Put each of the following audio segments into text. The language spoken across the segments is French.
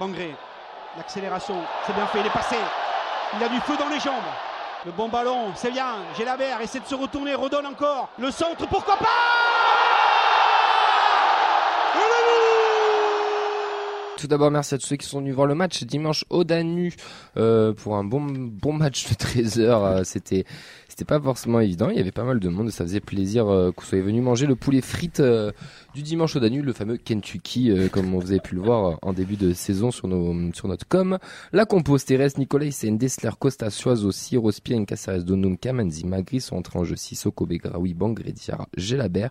Bangré, l'accélération, c'est bien fait, il est passé. Il a du feu dans les jambes. Le bon ballon, c'est bien. Gélabert essaie de se retourner, redonne encore. Le centre, pourquoi pas? Tout d'abord, merci à tous ceux qui sont venus voir le match dimanche au Danu euh, pour un bon bon match de 13 heures. Euh, c'était c'était pas forcément évident. Il y avait pas mal de monde et ça faisait plaisir euh, que vous soyez venus manger le poulet frites euh, du dimanche au Danube, le fameux Kentucky, comme vous avez pu le voir en début de saison sur nos sur notre com. La compose Thérèse, Nicolas, c'est Dessler, Costa, Soiseau, Siro, Spien, Caceres, Donum, Kamanzi, Magri sont entrés en jeu. Sissoko, Begraoui, Bangré, Diarra, Gelabert.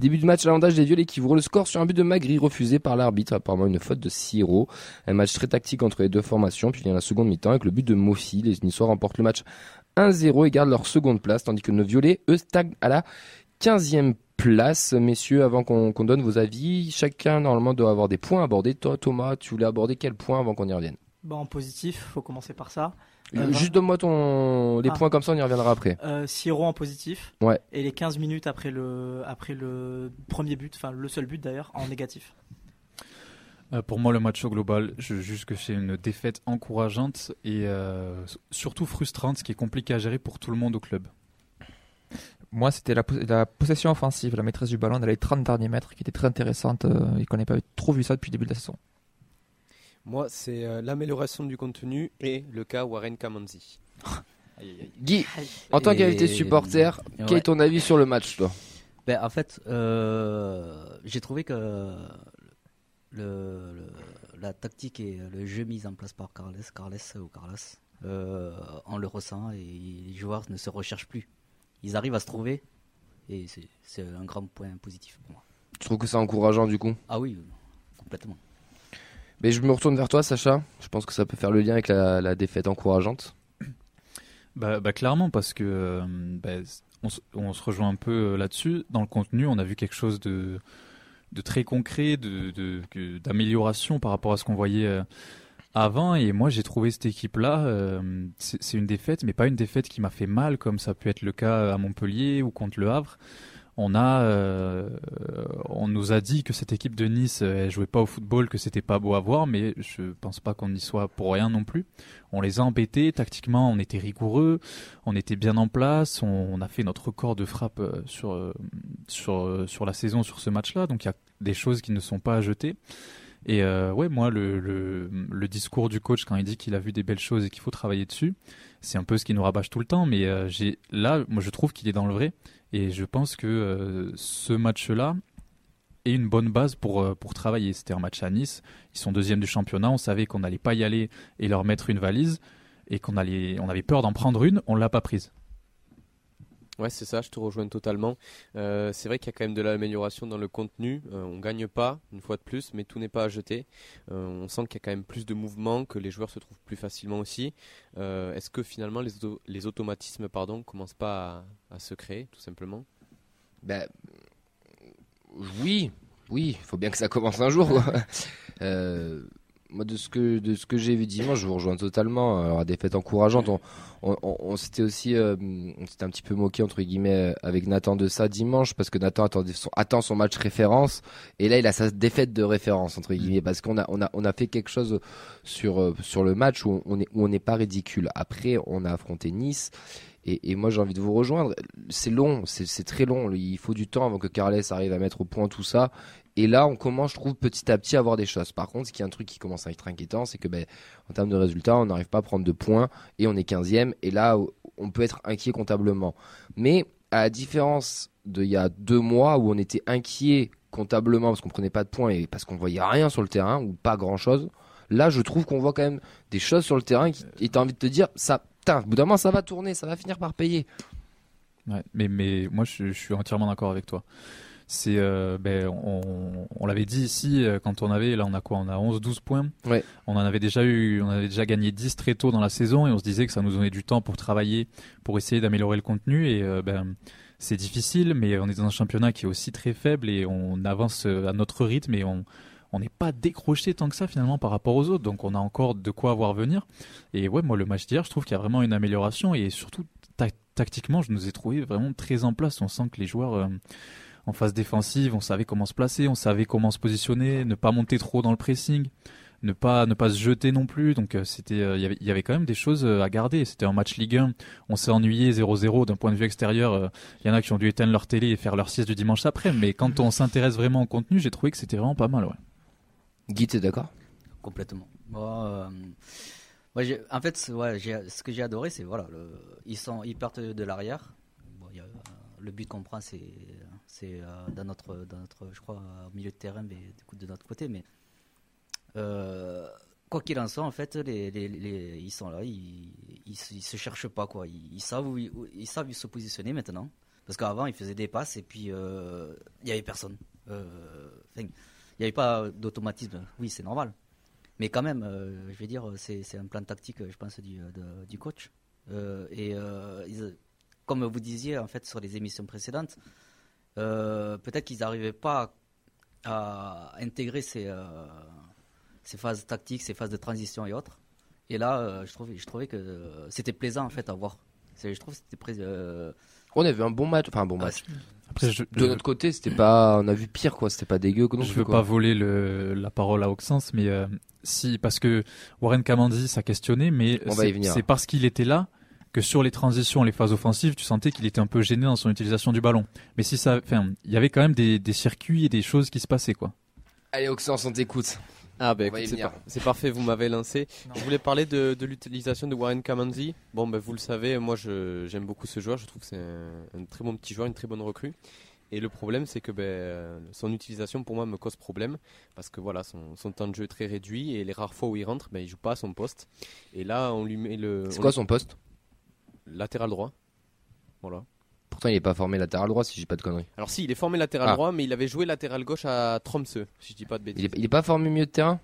Début de match, l'avantage des violets qui ouvrent le score sur un but de Magri refusé par l'arbitre, apparemment une faute de Siro. Un match très tactique entre les deux formations, puis il y a la seconde mi-temps avec le but de Mofi. Les Niçois remportent le match 1-0 et gardent leur seconde place, tandis que nos violets, eux, stagnent à la 15e place. Messieurs, avant qu'on donne vos avis, chacun normalement doit avoir des points à aborder. Toi, Thomas, tu voulais aborder quel point avant qu'on y revienne? En positif, faut commencer par ça. Euh, Juste donne-moi ton... les ah. points comme ça, on y reviendra après. Euh, Siro en positif. Ouais. Et les 15 minutes après le, après le premier but, enfin le seul but d'ailleurs, en négatif. Euh, pour moi, le match au global, je juge que c'est une défaite encourageante et euh, surtout frustrante, ce qui est compliqué à gérer pour tout le monde au club. Moi, c'était la, possession offensive, la maîtrise du ballon dans les 30 derniers mètres qui était très intéressante euh, et qu'on n'a pas trop vu ça depuis le début de la saison. Moi, c'est l'amélioration du contenu et le cas Warren Kamanzi. Guy, en tant qu'invité supporter, quel est ton avis sur le match, toi? Ben, En fait, j'ai trouvé que le, la tactique et le jeu mis en place par Carles, Carles ou Carlos, euh, on le ressent et les joueurs ne se recherchent plus. Ils arrivent à se trouver et c'est un grand point positif pour moi. Tu trouves que c'est encourageant du coup? Ah oui, complètement. Mais je me retourne vers toi, Sacha. Je pense que ça peut faire le lien avec la, défaite encourageante. Bah, bah, clairement, parce que euh, bah, on, on, se rejoint un peu euh, là-dessus. Dans le contenu, on a vu quelque chose de, de très concret, de, d'amélioration par rapport à ce qu'on voyait euh, avant. Et moi, j'ai trouvé cette équipe-là, euh, c'est une défaite, mais pas une défaite qui m'a fait mal, comme ça peut être le cas à Montpellier ou contre le Havre on a, euh, on nous a dit que cette équipe de Nice elle jouait pas au football, que c'était pas beau à voir, mais je pense pas qu'on y soit pour rien non plus. On les a embêtés tactiquement, on était rigoureux, on était bien en place, on, a fait notre record de frappe euh, sur euh, sur sur la saison sur ce match-là, donc il y a des choses qui ne sont pas à jeter. Et ouais, moi, le, le, discours du coach quand il dit qu'il a vu des belles choses et qu'il faut travailler dessus, c'est un peu ce qui nous rabâche tout le temps. Mais j'ai là, moi, je trouve qu'il est dans le vrai. Et je pense que euh, ce match-là est une bonne base pour, euh, pour travailler. C'était un match à Nice. Ils sont deuxième du championnat. On savait qu'on n'allait pas y aller et leur mettre une valise et qu'on allait, on avait peur d'en prendre une. On l'a pas prise. Ouais, c'est ça, je te rejoins totalement. Euh, c'est vrai qu'il y a quand même de l'amélioration dans le contenu. On on gagne pas, une fois de plus, mais tout n'est pas à jeter. on sent qu'il y a quand même plus de mouvements, que les joueurs se trouvent plus facilement aussi. Est-ce que finalement les, les automatismes pardon, commencent pas à, se créer, tout simplement? Ben, Oui, oui, il faut bien que ça commence un jour. moi de ce que de ce que j'ai vu dimanche, je vous rejoins totalement. Alors des fêtes encourageantes, on, on, s'était aussi euh, on s'était un petit peu moqué entre guillemets avec Nathan de ça dimanche parce que Nathan attendait son, attend son match référence et là il a sa défaite de référence entre guillemets parce qu'on a on a on a fait quelque chose sur euh, sur le match où on est où on n'est pas ridicule. Après on a affronté Nice. Et, et moi j'ai envie de vous rejoindre. C'est long, c'est très long. Il faut du temps avant que Carles arrive à mettre au point tout ça. Et là, on commence, je trouve, petit à petit à voir des choses. Par contre, ce qui est un truc qui commence à être inquiétant, c'est que, ben, en termes de résultats, on n'arrive pas à prendre de points et on est 15e. Et là, on peut être inquiet comptablement. Mais à la différence d'il y a deux mois où on était inquiet comptablement parce qu'on prenait pas de points et parce qu'on voyait rien sur le terrain ou pas grand chose, là, je trouve qu'on voit quand même des choses sur le terrain qui, et t'as envie de te dire, ça, putain, au bout d'un moment, ça va tourner, ça va finir par payer. Ouais, mais, mais moi, je suis entièrement d'accord avec toi c'est euh, ben, on, on l'avait dit ici euh, quand on avait là on a quoi? On a 11 12 points. Ouais. on en avait déjà eu on avait déjà gagné 10 très tôt dans la saison et on se disait que ça nous donnait du temps pour travailler pour essayer d'améliorer le contenu et euh, ben c'est difficile mais on est dans un championnat qui est aussi très faible et on avance à notre rythme et on on n'est pas décroché tant que ça finalement par rapport aux autres. Donc on a encore de quoi voir venir. Et ouais moi le match d'hier je trouve qu'il y a vraiment une amélioration et surtout tactiquement je nous ai trouvé vraiment très en place. On sent que les joueurs en phase défensive, on savait comment se placer, on savait comment se positionner, ne pas monter trop dans le pressing, ne pas ne pas se jeter non plus. Donc euh, c'était euh, il y avait il y avait quand même des choses euh, à garder. C'était un match Ligue 1. On s'est ennuyé 0-0 d'un point de vue extérieur. euh, Il y en a qui ont dû éteindre leur télé et faire leur sieste du dimanche après. Mais quand on s'intéresse vraiment au contenu, j'ai trouvé que c'était vraiment pas mal. Ouais. Guy, t'es d'accord? Complètement. Moi, euh, en fait, ouais, ce que j'ai adoré, c'est voilà, le- ils sont, ils partent de l'arrière. Bon, il y a, euh, le but qu'on prend, c'est, c'est euh, dans notre, dans notre, je crois, au milieu de terrain, mais de notre côté. Mais euh, quoi qu'il en soit, en fait, ils sont là, ils, ils, se- cherchent pas quoi. Ils, savent où, ils- savent se positionner maintenant. Parce qu'avant, ils faisaient des passes et puis euh, il y avait personne. Euh, il n'y avait pas d'automatisme. Oui, c'est normal. Mais quand même, euh, je vais dire, c'est un plan tactique, je pense, du, du coach. Euh, et euh, ils- comme vous disiez, en fait, sur les émissions précédentes, euh, peut-être qu'ils n'arrivaient pas à intégrer ces, euh, ces phases tactiques, ces phases de transition et autres. Et là, euh, je, trouvais, je trouvais que euh, c'était plaisant, en fait, à voir. Je trouve que c'était euh, On a vu un bon match, enfin un bon match. Après, je, De notre côté, c'était pas, on a vu pire quoi, c'était pas dégueu non je plus, veux quoi. pas voler le, la parole à Auxence, mais euh, si parce que Warren Kamandi ça questionnait, mais c'est parce qu'il était là que sur les transitions, les phases offensives, tu sentais qu'il était un peu gêné dans son utilisation du ballon. Mais si ça, enfin, il y avait quand même des, des circuits et des choses qui se passaient quoi. Allez, Oxens, on t'écoute. Ah ben écoute, c'est par- parfait, vous m'avez lancé. Je voulais parler de, de l'utilisation de Warren Kamanzi. Bon ben vous le savez, moi j'aime beaucoup ce joueur, je trouve que c'est un, un très bon petit joueur, une très bonne recrue. Et le problème c'est que ben, son utilisation pour moi me cause problème parce que voilà son, son temps de jeu est très réduit et les rares fois où il rentre, ben, il joue pas à son poste. Et là on lui met le C'est quoi lui- son poste? Latéral droit. Voilà. Pourtant, il est pas formé latéral droit si j'ai pas de conneries. Alors si, il est formé latéral Ah. droit, mais il avait joué latéral gauche à Tromsø, si je dis pas de Il bêtises. il est pas formé milieu de terrain?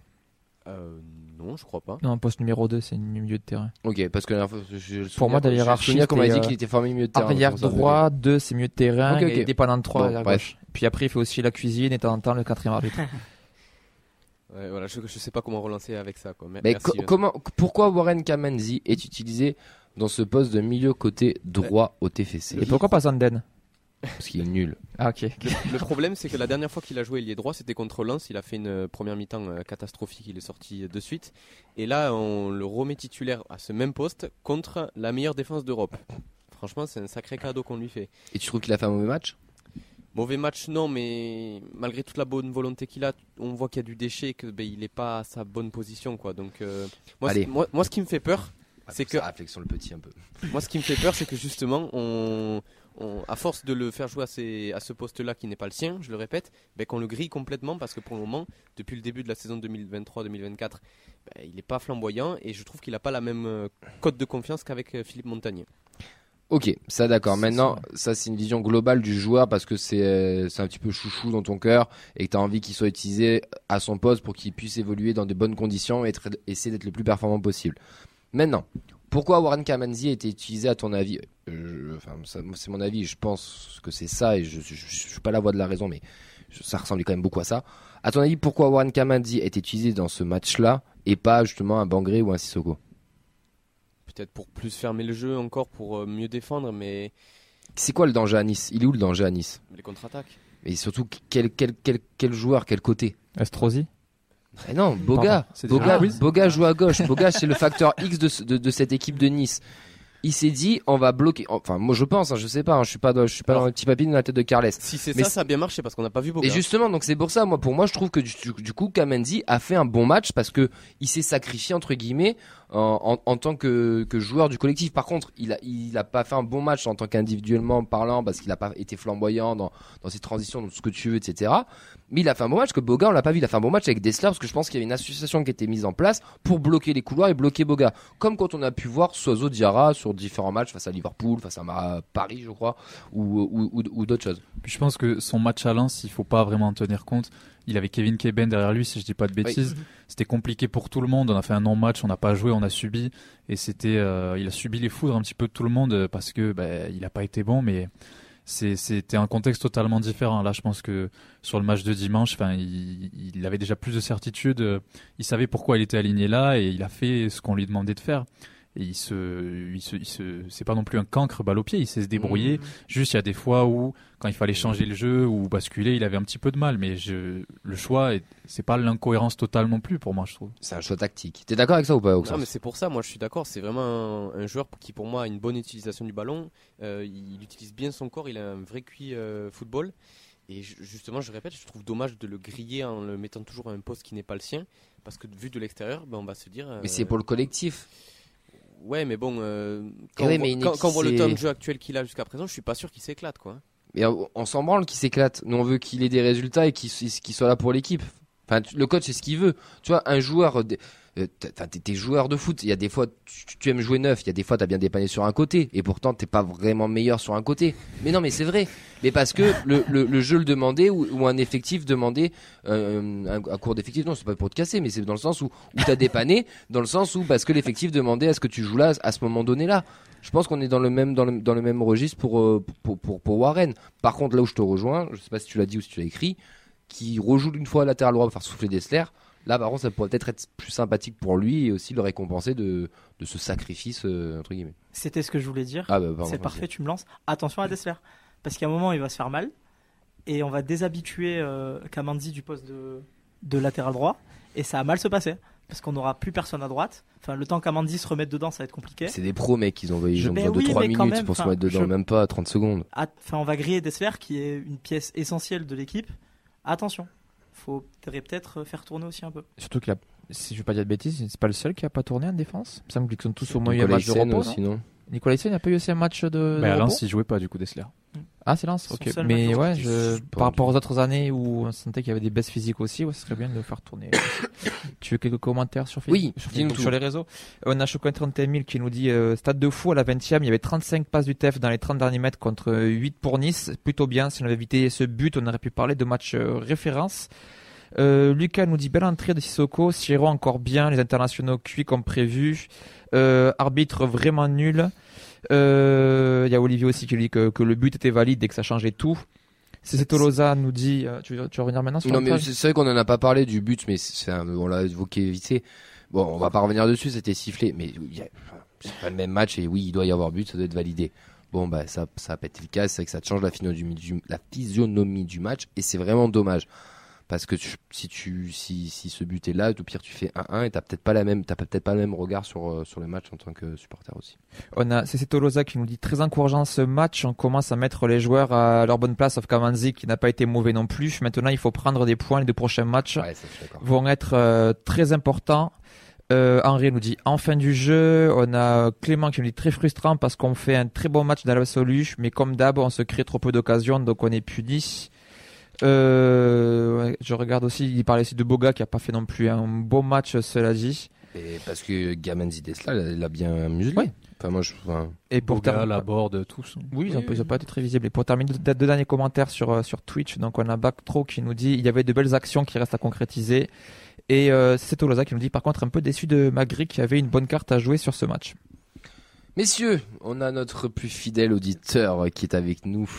Euh, non, je crois pas. Non, poste numéro 2, c'est milieu de terrain. Ok, parce que la dernière fois, je- je- Pour moi, dans la je- je hiérarchie, qu'on m'a dit qu'il était formé milieu de terrain. Arrière droit, 2 c'est milieu de terrain, Ok, ok. et dépendant de 3 Bon, gauche. Puis après, il fait aussi la cuisine et de temps en temps le quatrième arbitre. Ouais, voilà, je, je sais pas comment relancer avec ça. Quoi. Mais Mais merci, co- Vincent. comment, pourquoi Warren Kamenzi est utilisé dans ce poste de milieu côté droit au TFC et pourquoi pas Zanden Parce qu'il est nul. Ah, ok. Le problème, c'est que la dernière fois qu'il a joué ailier droit, c'était contre Lens. Il a fait une première mi-temps euh, catastrophique. Il est sorti euh, de suite. Et là, on le remet titulaire à ce même poste contre la meilleure défense d'Europe. Franchement, c'est un sacré cadeau qu'on lui fait. Et tu trouves qu'il a fait un mauvais match? Mauvais match, non, mais malgré toute la bonne volonté qu'il a, on voit qu'il y a du déchet et que ben, il n'est pas à sa bonne position, quoi. Donc, euh, moi, Allez. c'est- moi, moi, ce qui me fait peur, C'est que- réflexion le petit un peu. Moi, ce qui me fait peur, c'est que justement, on, on- à force de le faire jouer à, ces- à ce poste-là qui n'est pas le sien, je le répète, ben, qu'on le grille complètement parce que pour le moment, depuis le début de la saison 2023-2024, ben, il n'est pas flamboyant et je trouve qu'il n'a pas la même euh, cote de confiance qu'avec euh, Philippe Montagnier. Ok, ça d'accord. Maintenant, ça c'est une vision globale du joueur parce que c'est euh, c'est un petit peu chouchou dans ton cœur et que tu as envie qu'il soit utilisé à son poste pour qu'il puisse évoluer dans de bonnes conditions et être, essayer d'être le plus performant possible. Maintenant, pourquoi Warren Kamanzi a été utilisé à ton avis Euh, Enfin, c'est mon avis. Je pense que c'est ça et je, je suis pas la voix de la raison, mais je- ça ressemblait quand même beaucoup à ça. À ton avis, pourquoi Warren Kamanzi a été utilisé dans ce match-là et pas justement un Bangré ou un Sissoko? Peut-être pour plus fermer le jeu encore, pour euh, mieux défendre, mais C'est quoi le danger à Nice? Il est où le danger à Nice? Les contre-attaques. Et surtout, quel, quel, quel, quel joueur, quel côté? Estrosi? Eh non, Boga. Boga, Boga joue à gauche. Boga, c'est le facteur X de, ce- de, de cette équipe de Nice. Il s'est dit, on va bloquer. Enfin, moi, je pense, hein, je sais pas, hein, je suis pas, dans- je suis pas Alors- dans le petit papier dans la tête de Carles. Si c'est Mais ça, ça a bien marché parce qu'on n'a pas vu Boga. Et justement, donc c'est pour ça, moi, pour moi, je trouve que du, du- coup, Kamenzi a fait un bon match parce que il s'est sacrifié entre guillemets en, tant que, joueur du collectif. Par contre, il a, il a pas fait un bon match en tant qu'individuellement parlant parce qu'il a pas été flamboyant dans, ses transitions, dans ce que tu veux, etc. Mais il a fait un bon match que Boga, on l'a pas vu. Il a fait un bon match avec Dessler parce que je pense qu'il y avait une association qui était mise en place pour bloquer les couloirs et bloquer Boga. Comme quand on a pu voir Soiseau Diarra sur différents matchs face à Liverpool, face à Paris, je crois, ou d'autres choses. Puis je pense que son match à Lens, il faut pas vraiment en tenir compte. Il avait Kevin Keben derrière lui, si je dis pas de bêtises. C'était compliqué pour tout le monde. On a fait un non-match, on n'a pas joué, on a subi. Et c'était, euh, il a subi les foudres un petit peu de tout le monde parce que ben, il a pas été bon, mais c'était un contexte totalement différent. Là, je pense que sur le match de dimanche, enfin, il, il avait déjà plus de certitude. Il savait pourquoi il était aligné là et il a fait ce qu'on lui demandait de faire. Et il se, il se, il se, c'est pas non plus un cancre balle au pied. Il sait se débrouiller. Mmh. Juste, il y a des fois où, quand il fallait changer le jeu ou basculer, il avait un petit peu de mal. Mais je, le choix, est- c'est pas l'incohérence totale non plus pour moi, je trouve. C'est un choix tactique. T'es d'accord avec ça ou pas Oxford Non, mais c'est pour ça, moi je suis d'accord, c'est vraiment un, un joueur qui pour moi a une bonne utilisation du ballon, Euh, il utilise bien son corps, il a un vrai QI euh, football. Et ju- justement, je répète, je trouve dommage de le griller en le mettant toujours à un poste qui n'est pas le sien, parce que vu de l'extérieur, ben, on va se dire... Mais euh, c'est pour le collectif. Ouais, mais bon, euh, quand, Eh on, mais quand, on voit le temps de jeu actuel qu'il a jusqu'à présent, je suis pas sûr qu'il s'éclate, quoi. Mais on, on s'en branle qu'il s'éclate. Nous, on veut qu'il ait des résultats et qu'il qu'il soit là pour l'équipe. Le coach, c'est ce qu'il veut. Tu vois, un joueur, euh, euh, enfin, t'es joueur de foot. Il y a des fois, tu, aimes jouer neuf. Il y a des fois, t'as bien dépanné sur un côté. Et pourtant, t'es pas vraiment meilleur sur un côté. Mais non, mais c'est vrai. Mais parce que le, jeu le demandait ou, un effectif demandait euh, un, cours d'effectif. Non, c'est pas pour te casser, mais c'est dans le sens où, où t'as dépanné, dans le sens où parce que l'effectif demandait à ce que tu joues là à ce moment donné là. Je pense qu'on est dans le même dans le, même registre pour, euh, pour, pour, pour Warren. Par contre, là où je te rejoins, je sais pas si tu l'as dit ou si tu l'as écrit, qui rejoue une fois latéral droit pour faire souffler Dessler. Là, par contre, ça pourrait peut-être être plus sympathique pour lui et aussi le récompenser de, de ce sacrifice, euh, entre guillemets. C'était ce que je voulais dire. Ah, bah, c'est parfait, tu me lances. Attention à Dessler. Parce qu'à un moment, il va se faire mal. Et on va déshabituer euh, Kamandi du poste de, de latéral droit. Et ça va mal se passer. Parce qu'on n'aura plus personne à droite. Enfin, le temps qu'Amandi se remette dedans, ça va être compliqué. C'est des pros, mec, ils ont, ils ont besoin oui, de 3 mais quand minutes même, pour se mettre dedans, je- même pas 30 secondes. At- Enfin, on va griller Dessler, qui est une pièce essentielle de l'équipe. Attention. Faudrait peut-être faire tourner aussi un peu. Surtout qu'il a, si je veux pas dire de bêtises, c'est pas le seul qui a pas tourné en défense. Il me semble qu'ils sont tous au moins eu un match de repos. aussi, non? Non Nicolas Hyssen n'a pas eu aussi un match de, Mais Lens, il jouait pas du coup Dessler. Ah, Son ok. Mais ouais, je, par rapport aux autres années où on sentait qu'il y avait des baisses physiques aussi, ouais, ce serait bien de le faire tourner. tu veux quelques commentaires sur Facebook Oui, sur, Facebook, sur les réseaux? On a Chocolat 31 000 qui nous dit euh, Stade de fou à la 20 e il y avait 35 passes du TEF dans les 30 derniers mètres contre euh, 8 pour Nice. Plutôt bien, si on avait évité ce but, on aurait pu parler de match euh, référence. Euh, Lucas nous dit belle entrée de Sissoko, Siro encore bien, les internationaux cuits comme prévu, Euh, arbitre vraiment nul. Euh, Il y a Olivier aussi qui dit que, que le but était valide et que ça changeait tout. C'est Tolosa nous dit, euh, tu, veux- tu veux revenir maintenant sur Non, mais c'est vrai qu'on en a pas parlé du but, mais un- on l'a évoqué vite fait. Bon, on va pas revenir dessus, c'était sifflé, mais c'est pas le même match et oui, il doit y avoir but, ça doit être validé. Bon, bah, ça, ça a pas été le cas, c'est vrai que ça change la physionomie du, la physionomie du match et c'est vraiment dommage. Parce que tu- si tu, si, si ce but est là, au pire tu fais 1-1 et t'as peut-être pas la même, t'as peut-être pas le même regard sur, euh, sur le match en tant que supporter aussi. On a c'est Tolosa qui nous dit très encourageant ce match. On commence à mettre les joueurs à leur bonne place, sauf Kamanzi qui n'a pas été mauvais non plus. Maintenant, il faut prendre des points. Les deux prochains matchs Ouais, ça, vont être euh, très importants. Euh, Henri nous dit en fin du jeu. On a Clément qui nous dit très frustrant parce qu'on fait un très bon match dans l'absolu, mais comme d'hab, on se crée trop peu d'occasions, donc on est puni. Euh, ouais, je regarde aussi, il parlait aussi de Boga qui a pas fait non plus un bon match, cela dit. Et parce que Gamanzi Desla, il a bien muselé. Ouais. Enfin, moi, je, enfin, Et pour Boga, terminer- la borde, tous. Oui, ils ont, ils ont pas été très visibles. Et pour terminer, deux, deux derniers commentaires sur, euh, sur Twitch. Donc, on a Backtro qui nous dit il y avait de belles actions qui restent à concrétiser. Et euh, c'est Tolosa qui nous dit par contre un peu déçu de Magri qui avait une bonne carte à jouer sur ce match. Messieurs, on a notre plus fidèle auditeur qui est avec nous.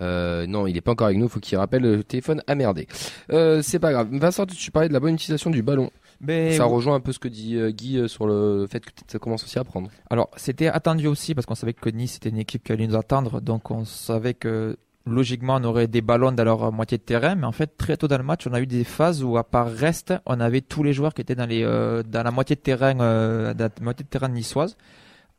Euh, non, il est pas encore avec nous, faut qu'il rappelle le téléphone merdé. Euh, c'est pas grave. Vincent, tu parlais de la bonne utilisation du ballon. Mais Ça rejoint un peu ce que dit euh, Guy euh, sur le fait que ça commence aussi à prendre. alors, c'était attendu aussi parce qu'on savait que Nice était une équipe qui allait nous attendre. Donc, on savait que logiquement, on aurait des ballons dans leur moitié de terrain. Mais en fait, très tôt dans le match, on a eu des phases où, à part Reste, on avait tous les joueurs qui étaient dans, les, euh, dans la moitié de terrain, dans la moitié de terrain niçoise.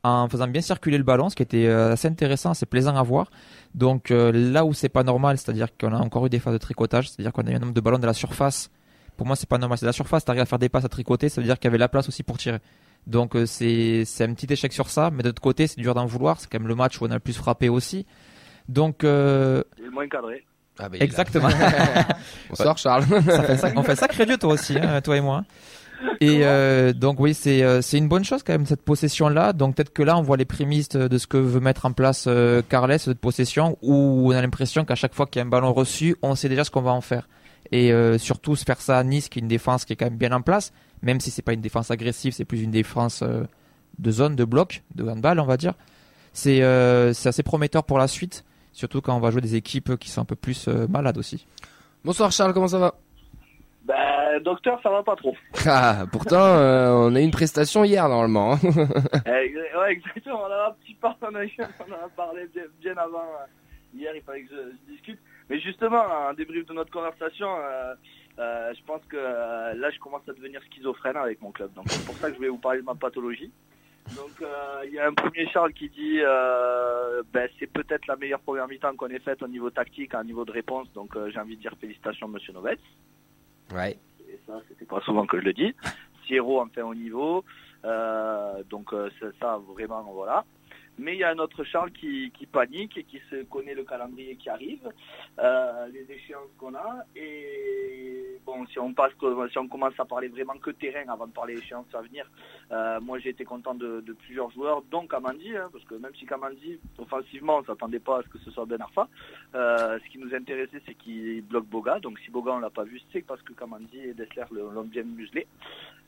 En faisant bien circuler le ballon, ce qui était euh, assez intéressant, assez plaisant à voir. Donc euh, là où c'est pas normal, c'est-à-dire qu'on a encore eu des phases de tricotage, c'est-à-dire qu'on a eu un nombre de ballons de la surface. Pour moi, c'est pas normal. C'est de la surface, t'arrives à faire des passes à tricoter, ça veut dire qu'il y avait la place aussi pour tirer. Donc euh, c'est c'est un petit échec sur ça, mais de l'autre côté, c'est dur d'en vouloir. C'est quand même le match où on a le plus frappé aussi. Donc euh, Il est le moins cadré. Ah, bah, exactement. Bonsoir Charles. Ça fait ça- on fait sacré Dieu toi aussi, hein, toi et moi. Et euh, donc oui, c'est euh, c'est une bonne chose quand même cette possession là. Donc peut-être que là on voit les prémices de ce que veut mettre en place euh, Carles cette possession où on a l'impression qu'à chaque fois qu'il y a un ballon reçu, on sait déjà ce qu'on va en faire. Et euh, surtout se faire ça à Nice qui est une défense qui est quand même bien en place, même si c'est pas une défense agressive, c'est plus une défense de zone, de bloc, de handball on va dire. C'est c'est assez prometteur pour la suite, surtout quand on va jouer des équipes qui sont un peu plus malades aussi. Bonsoir Charles, comment ça va? Ben, docteur, ça va pas trop. Ah, pourtant, euh, on a eu une prestation hier normalement. Eh, ouais, exactement. On a un petit pas, on, a, on a parlé bien, bien avant. euh, Hier, il fallait que je, je discute. Mais justement, un débrief de notre conversation, euh, euh, je pense que euh, là, je commence à devenir schizophrène avec mon club. Donc, c'est pour ça que je vais vous parler de ma pathologie. Donc, euh, il y a un premier Charles qui dit euh, ben, c'est peut-être la meilleure première mi-temps qu'on ait faite au niveau tactique, au niveau de réponse. Donc, euh, j'ai envie de dire félicitations, monsieur Novets. Et ça, c'était pas souvent que je le dis. Sierro enfin au niveau. Euh, donc euh, c'est ça, vraiment, voilà. Mais il y a un autre Charles qui, qui panique et qui se connaît le calendrier qui arrive, euh, les échéances qu'on a. Et bon, si on passe, si on commence à parler vraiment que terrain avant de parler échéances à venir, euh, moi j'ai été content de, plusieurs joueurs, dont Kamandi, hein, parce que même si Kamandi, offensivement, on s'attendait pas à ce que ce soit Ben Arfa, euh, ce qui nous intéressait, c'est qu'il bloque Boga. Donc si Boga on l'a pas vu, c'est parce que Kamandi et Dessler le- l'ont bien muselé.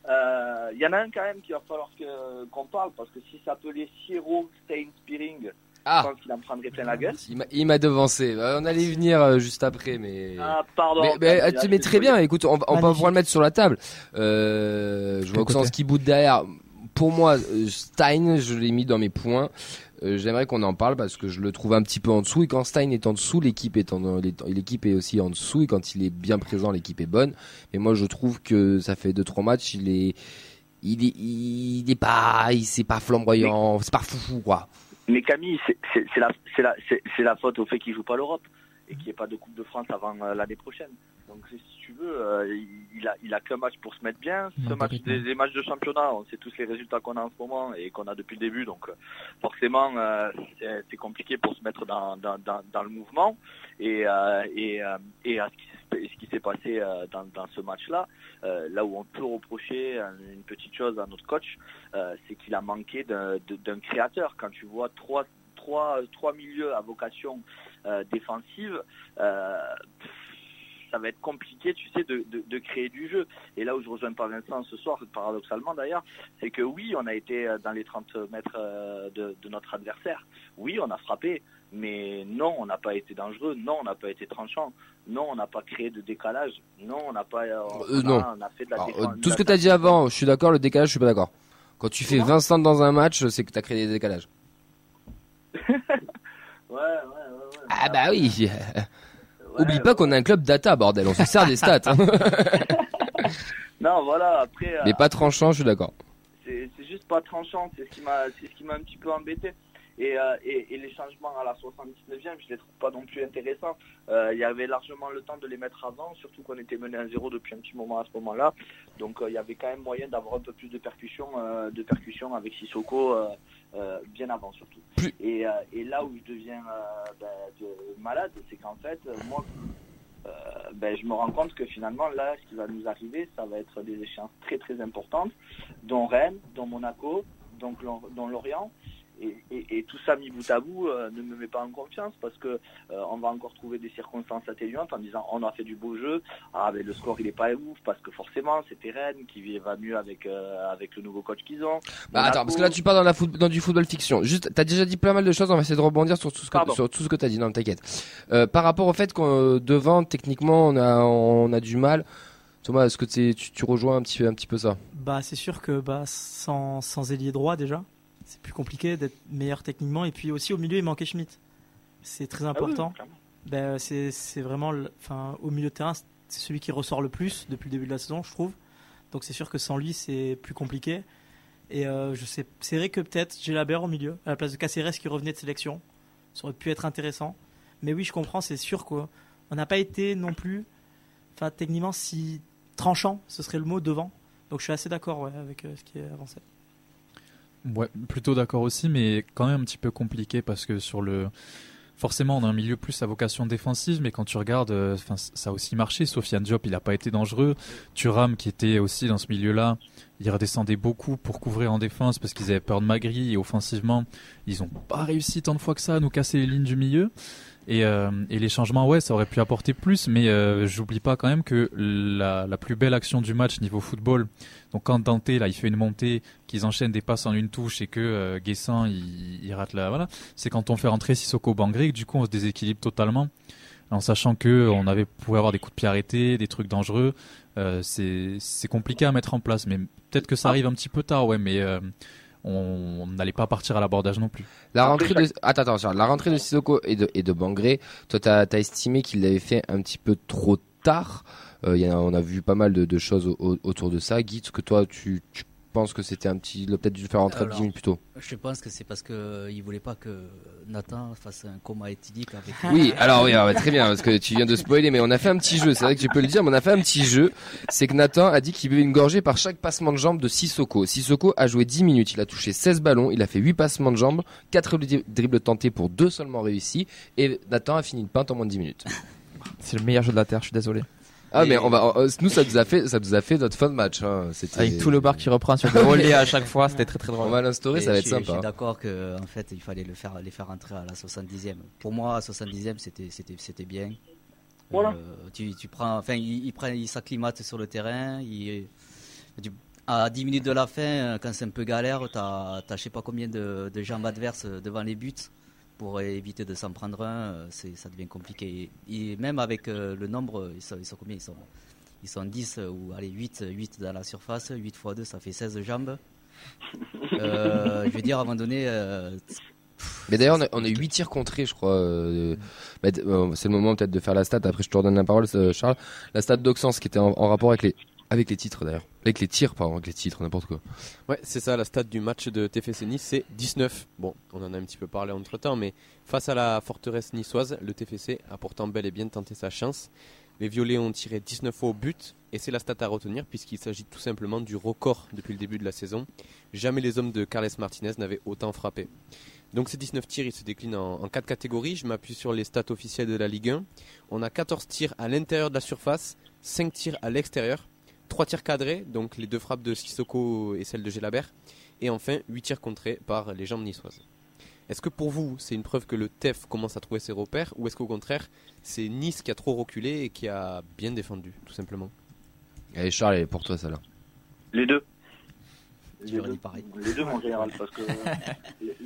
Euh, Il y en a un quand même qu'il va falloir que- qu'on parle, parce que si ça s'appelait Sierro Stein Spearing, Ah. je pense qu'il en prendrait plein la gueule. Il m'a- Il m'a devancé. Euh, On allait y venir euh, juste après, mais. Ah, pardon. Mais, mais, ah, mais très bien, écoute, on, va- on va Magnifique. pouvoir le mettre sur la table. Euh, je vois. Oxens qui bout derrière. Pour moi, euh, Stein, je l'ai mis dans mes points. Euh, J'aimerais qu'on en parle parce que je le trouve un petit peu en dessous. Et quand Stein est en dessous, l'équipe est en, l'équipe est aussi en dessous. Et quand il est bien présent, l'équipe est bonne. Mais moi, je trouve que ça fait deux trois matchs, il est, il est, il est pas, il c'est pas flamboyant, c'est pas foufou quoi. Mais Camille, c'est la, la, la faute au fait qu'il joue pas l'Europe et qu'il n'y ait pas de Coupe de France avant euh, l'année prochaine. Donc tu veux, euh, il, a, il a qu'un match pour se mettre bien. Ce match, des, des matchs de championnat, on sait tous les résultats qu'on a en ce moment et qu'on a depuis le début. Donc euh, forcément, euh, c'est compliqué pour se mettre dans, dans, dans, dans le mouvement. Et, et, et à ce qui, s'est- ce qui s'est passé euh, dans, dans ce match-là, euh, là où on peut reprocher une petite chose à notre coach, euh, c'est qu'il a manqué d'un créateur. Quand tu vois trois, trois, trois milieux à vocation défensive, pff, ça va être compliqué, tu sais, de, de, de créer du jeu. Et là où je rejoins pas Vincent ce soir, paradoxalement d'ailleurs, c'est que oui, on a été euh, dans les 30 mètres euh, de, de notre adversaire. Oui, on a frappé. Mais non, on n'a pas été dangereux. Non, on n'a pas été tranchant. Non, on n'a pas créé de décalage. Non, on n'a pas. euh, on, Euh, non. on a fait de la Alors, euh, tout ce que tu as dit avant, je suis d'accord, le décalage, je suis pas d'accord. Quand tu fais Comment 20 centres dans un match, c'est que tu as créé des décalages. Ouais, ouais, ouais. ouais. Ah bah oui. Ouais, Oublie pas qu'on a un club data, bordel, on se sert des stats. hein. Non, voilà. Après. Mais euh, pas tranchant, je suis d'accord. c'est c'est juste pas tranchant, c'est ce qui m'a c'est ce qui m'a un petit peu embêté. Et, euh, et, et les changements à la 79e, je les trouve pas non plus intéressants. Euh, Il y avait largement le temps de les mettre avant, surtout qu'on était mené à zéro depuis un petit moment à ce moment-là. Donc euh, il y avait quand même moyen d'avoir un peu plus de percussion, de percussion avec Sissoko bien avant surtout. Et, et là où je deviens ben, de- malade, c'est qu'en fait, moi, euh, ben, je me rends compte que finalement, là, ce qui va nous arriver, ça va être des échéances très très importantes, dont Rennes, dont Monaco, Lor- dont Lorient. Et, et- et tout ça mis bout à bout euh, ne me met pas en confiance parce que euh, on va encore trouver des circonstances atténuantes en disant on a fait du beau jeu, ah mais le score il est pas ouf parce que forcément c'était Rennes qui va mieux avec euh, avec le nouveau coach qu'ils ont. Bah attends, parce que là tu pars dans, la foot- dans du football fiction. Juste, t'as déjà dit pas mal de choses, on va essayer de rebondir sur tout ce que, Pardon. sur tout ce que t'as dit, non t'inquiète. Euh, par rapport au fait qu'on devant, techniquement, on a, on a du mal. Thomas, est-ce que tu, tu rejoins un petit, un petit peu ça? Bah, c'est sûr que bah, sans, sans ailier droit déjà, c'est plus compliqué d'être meilleur techniquement. Et puis aussi au milieu, il manquait Schmitt. C'est très Ah oui, important. Ben, c'est vraiment, enfin, au milieu de terrain, c'est celui qui ressort le plus depuis le début de la saison, je trouve. Donc c'est sûr que sans lui, c'est plus compliqué. Et euh, je sais, c'est vrai que peut-être la au milieu, à la place de Caceres qui revenait de sélection. Ça aurait pu être intéressant. Mais oui, je comprends, c'est sûr qu'on n'a pas été non plus, enfin, techniquement, si tranchant, ce serait le mot devant. Donc je suis assez d'accord ouais, avec euh, ce qui est avancé. Ouais, plutôt d'accord aussi, mais quand même un petit peu compliqué parce que sur le. Forcément, on a un milieu plus à vocation défensive, mais quand tu regardes, euh, ça a aussi marché. Sofiane Diop, il n'a pas été dangereux. Thuram, qui était aussi dans ce milieu-là, il redescendait beaucoup pour couvrir en défense parce qu'ils avaient peur de Magri et offensivement, ils n'ont pas réussi tant de fois que ça à nous casser les lignes du milieu. Et, euh, et les changements, ouais, ça aurait pu apporter plus, mais euh, j'oublie pas quand même que la, la plus belle action du match niveau football, donc quand Dante là, il fait une montée, qu'ils enchaînent des passes en une touche et que euh, Guessant il, il rate la, voilà, c'est quand on fait rentrer Sissoko Bangré, du coup on se déséquilibre totalement. en sachant que on avait pouvait avoir des coups de pied arrêtés, des trucs dangereux. Euh, c'est c'est compliqué à mettre en place, mais peut-être que ça arrive un petit peu tard, ouais, mais euh, on n'allait pas partir à l'abordage non plus. La rentrée de attends attends la rentrée de Sissoko et de et de Bangré, toi t'as as estimé qu'il l'avait fait un petit peu trop tard? Euh, y a- on a vu pas mal de, de choses au- au- autour de ça. Guy, que toi tu, tu penses que c'était un petit, il a peut-être dû le faire rentrer Alors, 10 minutes plus tôt. Je pense que c'est parce qu'il voulait pas que Nathan fasse un coma éthylique avec. Oui, alors oui, alors, très bien, parce que tu viens de spoiler, mais on a fait un petit jeu, c'est vrai que tu peux le dire, mais on a fait un petit jeu. C'est que Nathan a dit qu'il buvait une gorgée par chaque passement de jambe de Sissoko. Sissoko a joué 10 minutes, il a touché 16 ballons, il a fait 8 passements de jambes, 4 dribbles tentés pour 2 seulement réussis, et Nathan a fini une pinte en moins de 10 minutes. C'est le meilleur jeu de la terre, je suis désolé. Ah, Et- mais on va, euh, nous, ça nous a fait, ça nous a fait notre fin de match, hein. C'était- Avec tout le bar qui reprend sur le relais à chaque fois, c'était très très On drôle. va l'instaurer, ça va être suis- Je sympa. suis d'accord que en fait, il fallait le faire, les faire entrer à la 70e. Pour moi, à 70e, c'était c'était c'était bien. Voilà. Euh, tu, tu prends, enfin, il, il prend, il s'acclimate sur le terrain. Il, tu- à 10 minutes de la fin, euh, quand c'est un peu galère, t'as, t'as je sais pas combien de, de jambes adverses devant les buts pour éviter de s'en prendre un. euh, C'est, ça devient compliqué. Et, même avec euh, le nombre, ils sont, ils sont combien? Ils sont ils sont 10 euh, ou allez 8, 8 dans la surface, 8 x 2 ça fait 16 jambes. Euh, je veux dire à un moment donné euh, Mais d'ailleurs, on a, on a eu 8 tirs contrés, je crois. euh, bah, euh, c'est le moment peut-être de faire la stat. Après, je te redonne la parole, Charles. La stat d'Oxens qui était en, en rapport avec les, avec les titres d'ailleurs. Avec les tirs, pardon, avec les titres, n'importe quoi. Ouais, c'est ça, la stat du match de TFC Nice, c'est 19. Bon, on en a un petit peu parlé entre temps, mais face à la forteresse niçoise, le TFC a pourtant bel et bien tenté sa chance. Les Violets ont tiré 19 fois au but, et c'est la stat à retenir, puisqu'il s'agit tout simplement du record depuis le début de la saison. Jamais les hommes de Carles Martinez n'avaient autant frappé. Donc ces 19 tirs, ils se déclinent en, en 4 catégories. Je m'appuie sur les stats officielles de la Ligue 1. On a 14 tirs à l'intérieur de la surface, 5 tirs à l'extérieur, 3 tirs cadrés, donc les deux frappes de Sissoko et celle de Gelabert, et enfin 8 tirs contrés par les jambes niçoises. Est-ce que pour vous, c'est une preuve que le TEF commence à trouver ses repères, ou est-ce qu'au contraire, c'est Nice qui a trop reculé et qui a bien défendu, tout simplement? Allez, Charles, elle est pour toi, celle-là. Les deux. Les deux, dis pareil. les deux, mon général, parce que les,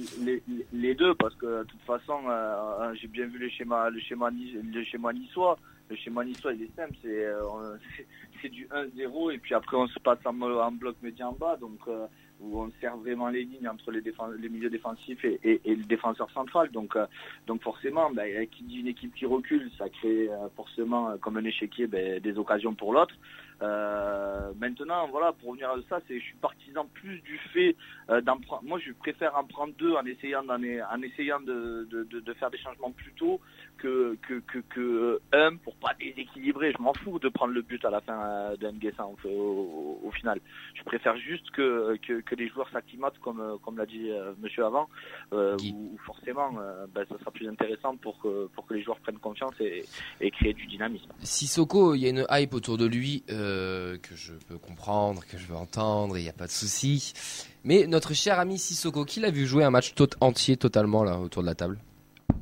les- les deux, parce que de toute façon, euh, j'ai bien vu le schéma, le schéma, le schéma niçois. Le schéma niçois, il est simple, c'est euh, c'est- du 1-0 et puis après on se passe en, en bloc médian bas, donc euh, où on sert vraiment les lignes entre les, les milieux défensifs et, et- et le défenseur central. Donc, euh, donc forcément, ben, qui dit une équipe qui recule, ça crée euh, forcément, euh, comme un échiquier, ben, des occasions pour l'autre. Euh, maintenant, voilà, pour revenir à ça, c'est je suis partisan plus du fait euh, d'en prendre. Moi, je préfère en prendre deux en essayant d'en- en essayant de, de, de, faire des changements plus tôt que que que, que euh, un pour pas déséquilibrer. Je m'en fous de prendre le but à la fin euh, d'un Nguessin au, au, au final. Je préfère juste que que, que les joueurs s'acclimatent comme euh, comme l'a dit euh, Monsieur avant, euh, où, où forcément, euh, ben, ça sera plus intéressant pour que pour que les joueurs prennent confiance et, et créer du dynamisme. Sissoko, il y a une hype autour de lui euh, que je peux comprendre, que je veux entendre, il n'y a pas de souci. Mais notre cher ami Sissoko, qui l'a vu jouer un match tot- entier totalement là autour de la table? En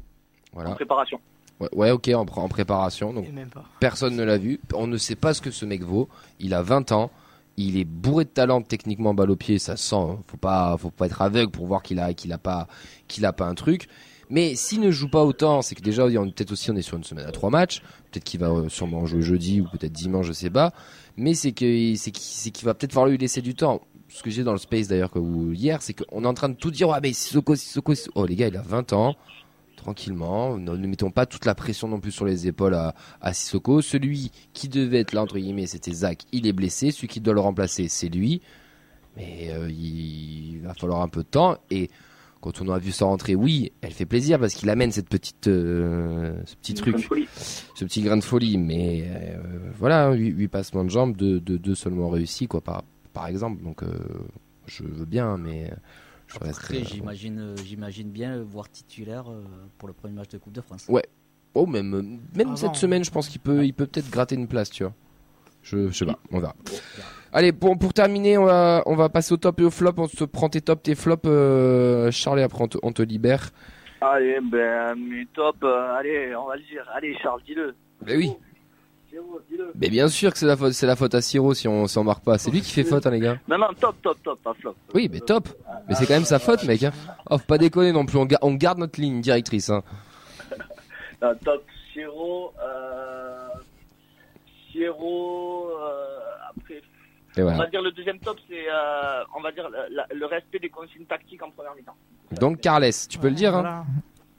Voilà. préparation. Ouais, ouais, ok, en, pr- en préparation. Donc Et même pas. personne ne l'a vu. On ne sait pas ce que ce mec vaut. Il a 20 ans. Il est bourré de talent techniquement balle au pied, ça se sent. hein. Faut pas, faut pas être aveugle pour voir qu'il a, qu'il a pas, qu'il a pas un truc. Mais s'il ne joue pas autant, c'est que déjà, peut-être aussi on est sur une semaine à trois matchs. Peut-être qu'il va euh, sûrement jouer jeudi ou peut-être dimanche, je sais pas. Mais c'est que, c'est qu'il va peut-être falloir lui laisser du temps. Ce que j'ai dans le space d'ailleurs hier, c'est qu'on est en train de tout dire. Ah, mais Sissoko. Oh les gars, il a 20 ans. Tranquillement, ne, ne mettons pas toute la pression non plus sur les épaules à, à Sissoko. Celui qui devait être là, entre guillemets, c'était Zach. Il est blessé. Celui qui doit le remplacer, c'est lui. Mais euh, il, va falloir un peu de temps. Et quand on a vu sa rentrée, oui, elle fait plaisir parce qu'il amène cette petite, euh, ce petit truc, ce petit grain de folie. Mais euh, voilà, 8, passements de jambes, 2 deux, deux seulement réussis, quoi, par, par exemple. Donc je veux bien, mais. Après, euh, j'imagine, euh, j'imagine bien le voir titulaire euh, pour le premier match de Coupe de France. Ouais. Oh, même, même Avant. cette semaine, je pense qu'il peut, il peut peut-être gratter une place, tu vois. Je, je sais pas, on verra. Allez, pour, pour terminer, on va, on va passer au top et au flop. On se prend tes tops, tes flops, euh, Charles, et après on te, on te libère. Allez, ben, mes top, euh, allez, on va le dire. Allez, Charles, dis-le. Mais oui. Siro, dis-le. Mais bien sûr que c'est la faute, c'est la faute à Siro si on, si on marque pas. C'est lui qui fait faute, hein, les gars. Non, non, top, top, top, pas flop. Oui, mais top. Mais c'est quand même sa faute, mec. Hein. Oh, faut pas déconner non plus. On, ga- on garde notre ligne directrice. Hein. Euh, top Chiro, euh, Chiro, euh, après, Et on voilà. va dire le deuxième top, c'est, euh, on va dire la- le respect des consignes tactiques en première mi-temps. Donc Carles, tu peux le dire. Hein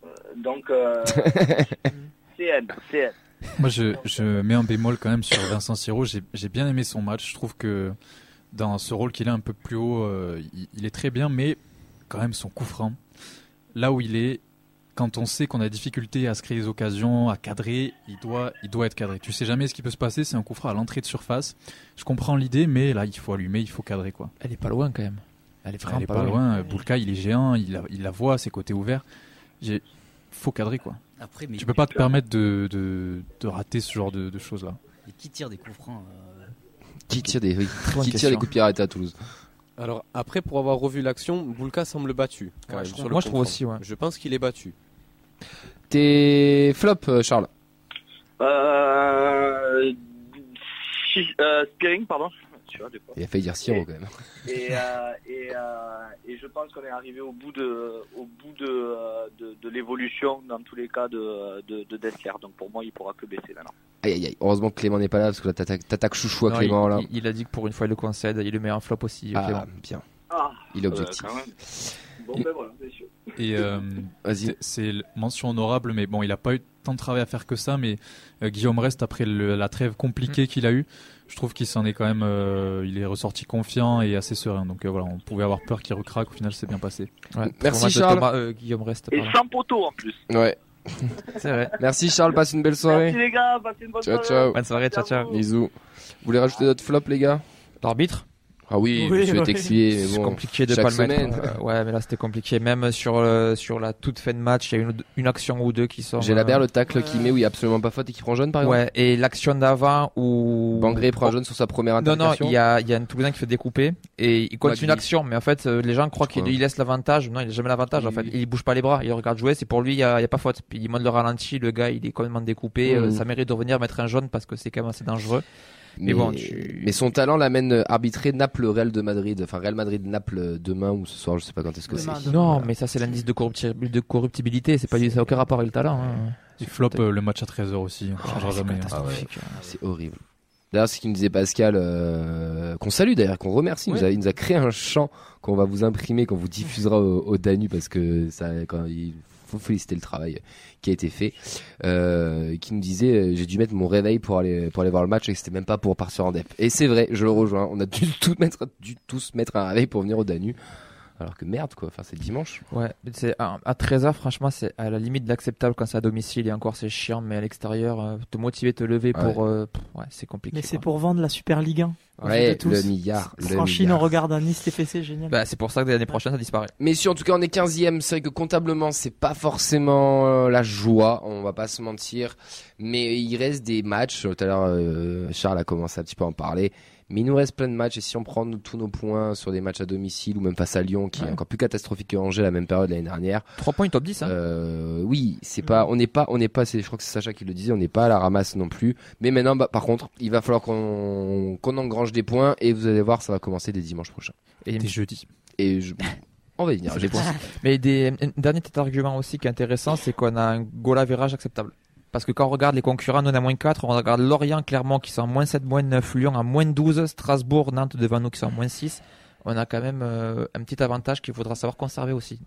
Voilà. Donc, euh, CN, CN. Moi, je, je mets un bémol quand même sur Vincent Siro. J'ai j'ai bien aimé son match. Je trouve que dans ce rôle qu'il a un peu plus haut, euh, il, il est très bien, mais quand même son coup franc, là où il est, quand on sait qu'on a difficulté à se créer des occasions, à cadrer, il doit, il doit être cadré. Tu sais jamais ce qui peut se passer. C'est un coup franc à l'entrée de surface. Je comprends l'idée, mais là, il faut allumer, il faut cadrer quoi. Elle est pas loin quand même. Elle est vraiment Elle est pas loin. Boulka, il est géant, il, a- il la voit, ses côtés ouverts. J'ai- faut cadrer quoi. Après, mais Tu peux pas te permettre de, de, de rater ce genre de, de choses là. mais qui tire des coups francs euh, Qui tire des, oui, qui tire des coups de pied arrêtés à Toulouse Alors après, pour avoir revu l'action, Boulka semble battu. quand Ouais, même, je sur le moi, je trouve aussi, ouais. Je pense qu'il est battu. Tes flops, euh, Charles Euh, euh, Spearing, pardon. Tu vois, des fois. Il a failli dire Siro quand même. Et, euh, et, euh, et je pense qu'on est arrivé au bout de, au bout de, euh, de, de l'évolution dans tous les cas de, de, de Dessler. Donc pour moi, il pourra que baisser maintenant. Aïe aïe aïe. Heureusement que Clément n'est pas là parce que là t'attaques t'attaques chouchou à Non, Clément il, là. il- il a dit que pour une fois il le concède, il le met en flop aussi. Ah, Clément. bien. Ah, Il est objectif. quand même. Bon, ben voilà, messieurs. Et euh, Vas-y. c'est- c'est mention honorable, mais bon, il a pas eu tant de travail à faire que ça. Mais euh, Guillaume reste après le- la trêve compliquée qu'il a eue. Je trouve qu'il s'en est quand même, euh, il est ressorti confiant et assez serein. Donc euh, voilà, on pouvait avoir peur qu'il recraque. Au final, c'est bien passé. Ouais, Merci, Charles. Thomas- euh, Guillaume reste. Et sans poteau en plus. Ouais. C'est vrai. Merci Charles, passe une belle Merci soirée. les gars, passez une bonne Ciao soirée. ciao. Bonne soirée, ciao ciao. Bisous. Vous voulez rajouter d'autres flops les gars? L'arbitre? Ah oui, Oui, vais oui. mais C'est bon. compliqué de chaque pas le semaine. mettre. Euh, ouais, mais là c'était compliqué. Même sur euh, sur la toute fin de match, il y a une, une action ou deux qui sont. J'ai la euh, berre le tacle qui met où il y a absolument pas faute et qui prend jaune par exemple. Ouais, et l'action d'avant où. Bangré prend jaune sur sa première Non, non, intervention. il y a, il y a un Toulousain qui fait découper et il continue l'action, mais en fait, euh, les gens croient qu'il il laisse l'avantage. Non, il a jamais l'avantage en fait. Il bouge pas les bras, il regarde jouer, c'est pour lui, il y a, il y a pas faute. Puis il monte le ralenti, le gars, il est complètement découpé. euh, Mhm. ça mérite de revenir mettre un jaune parce que c'est quand même assez dangereux. Mais, bon, tu- mais son talent l'amène arbitrer Naples Real de Madrid, enfin Real Madrid Naples demain ou ce soir, je sais pas quand est-ce que c'est. Non, mais ça c'est l'indice de, corrupti- de corruptibilité, c'est pas ça n'a aucun rapport avec le talent. hein. Et flop euh, le match à 13h aussi. On changera c'est jamais. hein. catastrophique. C'est horrible. D'ailleurs, c'est ce qu'il nous disait Pascal, euh, qu'on salue d'ailleurs, qu'on remercie. Il, nous a, il nous a créé un chant qu'on va vous imprimer, qu'on vous diffusera au, au Danu parce que ça, quand il faut féliciter le travail qui a été fait. Euh, qui nous disait, euh, j'ai dû mettre mon réveil pour aller pour aller voir le match et c'était même pas pour partir en dep. Et c'est vrai, je le rejoins. On a dû tout mettre, dû tous mettre un réveil pour venir au Danu. Alors que merde quoi. Enfin, c'est dimanche. Ouais, c'est à, à 13h, franchement, c'est à la limite de l'acceptable quand c'est à domicile et encore c'est chiant, mais à l'extérieur, euh, te motiver, te lever Ouais. pour. euh, pff, ouais, c'est compliqué. Mais c'est pour vendre la Super Ligue 1. aux yeux Ouais, le milliard. le En Chine, milliard. on regarde un Nice TFC, génial. Bah, c'est pour ça que l'année prochaine ça disparaît. Messieurs, en tout cas, on est 15e. C'est vrai que comptablement, c'est pas forcément euh, la joie, on va pas se mentir. Mais il reste des matchs. Tout à l'heure, euh, Charles a commencé un petit peu à en parler. Mais il nous reste plein de matchs. Et si on prend nous, tous nos points sur des matchs à domicile ou même face à Lyon, qui est encore plus catastrophique que Angers à la même période l'année dernière, 3 points top 10, hein. euh, oui, c'est pas, on n'est pas, on n'est pas, c'est, je crois que c'est Sacha qui le disait, on n'est pas à la ramasse non plus. Mais maintenant, bah, par contre, il va falloir qu'on, qu'on engrange des points et vous allez voir, ça va commencer dès dimanche prochain. Et Dès jeudi. Et je, on va y venir. je pense. Mais des, un dernier petit argument aussi qui est intéressant, c'est qu'on a un goal average acceptable. Parce que quand on regarde les concurrents, nous on a moins 4, on regarde Lorient, Clermont qui sont en moins 7, moins 9, Lyon en moins 12, Strasbourg, Nantes devant nous qui sont en moins 6. On a quand même euh, un petit avantage qu'il faudra savoir conserver aussi.